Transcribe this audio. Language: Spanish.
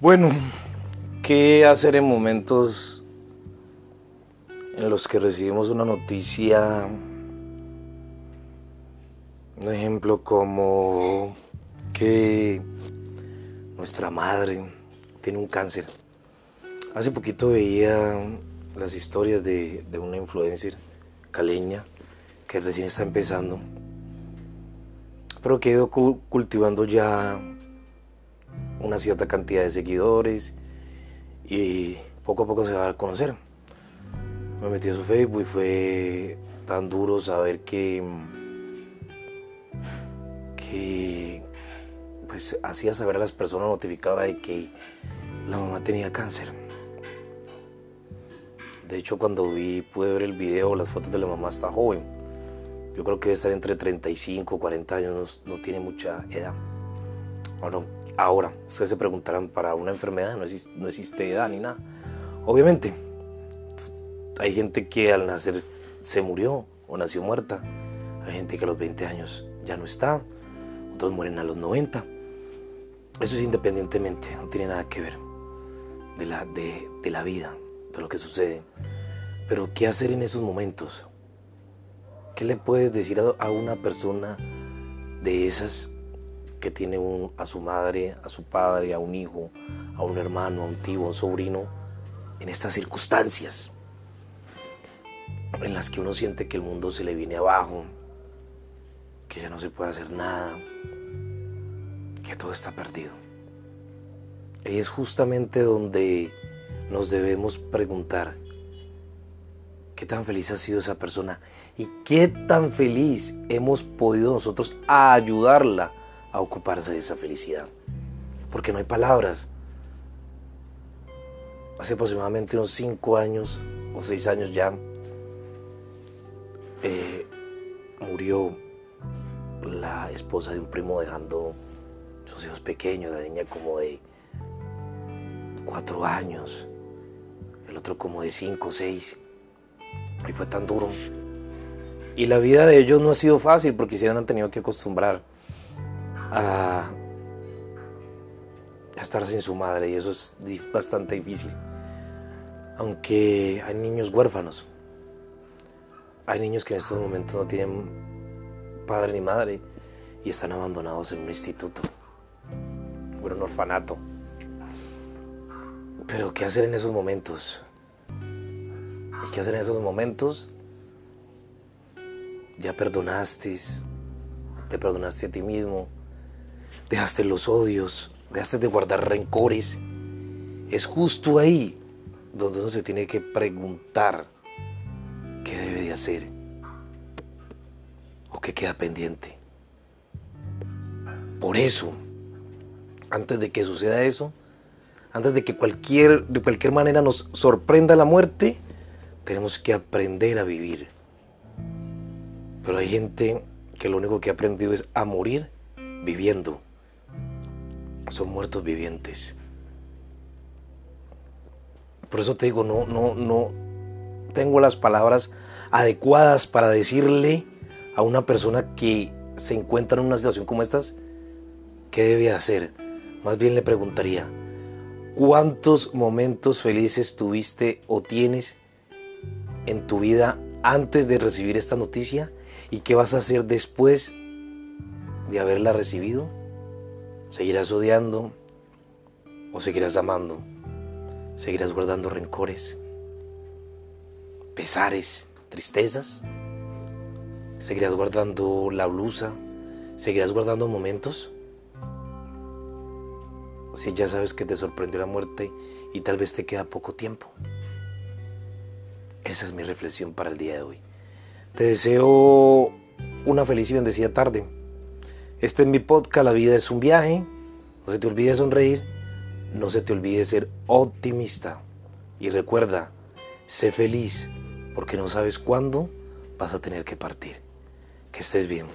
Bueno, ¿qué hacer en momentos en los que recibimos una noticia? Un ejemplo como que nuestra madre tiene un cáncer. Hace poquito veía las historias de, una influencer caleña que recién está empezando, pero que ha ido cultivando ya una cierta cantidad de seguidores y poco a poco se va a conocer. Me metí a su Facebook y fue tan duro saber que, que pues hacía saber a las personas, notificaba de que la mamá tenía cáncer. De hecho, cuando vi, pude ver el video, las fotos de la mamá está joven. Yo creo que debe estar entre 35 y 40 años, no, no tiene mucha edad. Bueno, Ahora, ustedes se preguntarán, para una enfermedad no existe, edad ni nada. Obviamente, hay gente que al nacer se murió o nació muerta. Hay gente que a los 20 años ya no está. Otros mueren a los 90. Eso es independientemente, no tiene nada que ver de la, de la vida, de lo que sucede. Pero ¿qué hacer en esos momentos? ¿Qué le puedes decir a una persona de esas que tiene a su madre, a su padre, a un hijo, a un hermano, a un tío, a un sobrino, en estas circunstancias en las que uno siente que el mundo se le viene abajo, que ya no se puede hacer nada, que todo está perdido. Y es justamente donde nos debemos preguntar, ¿qué tan feliz ha sido esa persona? ¿Y qué tan feliz hemos podido nosotros ayudarla a ocuparse de esa felicidad. Porque no hay palabras. Hace aproximadamente unos cinco años o seis años ya eh, murió la esposa de un primo dejando sus hijos pequeños, la niña como de cuatro años, el otro como de cinco o seis. Y fue tan duro. Y la vida de ellos no ha sido fácil porque se han tenido que acostumbrar a, estar sin su madre y eso es bastante difícil. Aunque hay niños huérfanos, hay niños que en estos momentos no tienen padre ni madre y están abandonados en un instituto o en un orfanato. Pero ¿qué hacer en esos momentos? ¿Y qué hacer en esos momentos? Ya perdonaste, te perdonaste a ti mismo, dejaste los odios, dejaste de guardar rencores. Es justo ahí donde uno se tiene que preguntar qué debe de hacer o qué queda pendiente. Por eso, antes de que suceda eso, antes de que cualquier, de cualquier manera nos sorprenda la muerte, tenemos que aprender a vivir. Pero hay gente que lo único que ha aprendido es a morir viviendo son muertos vivientes. Por eso te digo, no, no, no tengo las palabras adecuadas para decirle a una persona que se encuentra en una situación como estas, ¿qué debe hacer? Más bien le preguntaría, ¿cuántos momentos felices tuviste o tienes en tu vida antes de recibir esta noticia? ¿Y qué vas a hacer después de haberla recibido? ¿Seguirás odiando o seguirás amando? ¿Seguirás guardando rencores, pesares, tristezas? ¿Seguirás guardando la blusa? ¿Seguirás guardando momentos? Si ya sabes que te sorprendió la muerte y tal vez te queda poco tiempo. Esa es mi reflexión para el día de hoy. Te deseo una feliz y bendecida tarde. Este es mi podcast, La vida es un viaje. No se te olvide sonreír, no se te olvide ser optimista. Y recuerda, sé feliz porque no sabes cuándo vas a tener que partir. Que estés bien.